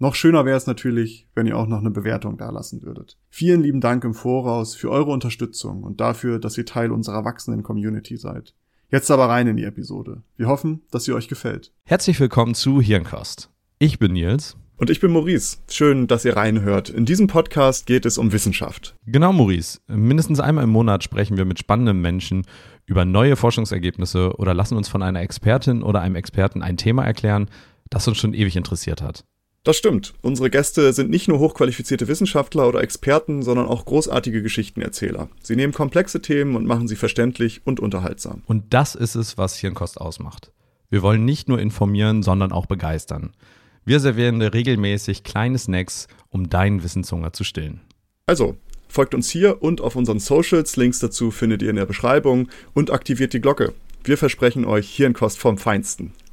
Noch schöner wäre es natürlich, wenn ihr auch noch eine Bewertung dalassen würdet. Vielen lieben Dank im Voraus für eure Unterstützung und dafür, dass ihr Teil unserer wachsenden Community seid. Jetzt aber rein in die Episode. Wir hoffen, dass sie euch gefällt. Herzlich willkommen zu Hirncast. Ich bin Nils. Und ich bin Maurice. Schön, dass ihr reinhört. In diesem Podcast geht es um Wissenschaft. Genau, Maurice. Mindestens einmal im Monat sprechen wir mit spannenden Menschen über neue Forschungsergebnisse oder lassen uns von einer Expertin oder einem Experten ein Thema erklären, das uns schon ewig interessiert hat. Das stimmt. Unsere Gäste sind nicht nur hochqualifizierte Wissenschaftler oder Experten, sondern auch großartige Geschichtenerzähler. Sie nehmen komplexe Themen und machen sie verständlich und unterhaltsam. Und das ist es, was Hirnkost ausmacht. Wir wollen nicht nur informieren, sondern auch begeistern. Wir servieren dir regelmäßig kleine Snacks, um deinen Wissenshunger zu stillen. Also, folgt uns hier und auf unseren Socials. Links dazu findet ihr in der Beschreibung und aktiviert die Glocke. Wir versprechen euch Hirnkost vom Feinsten.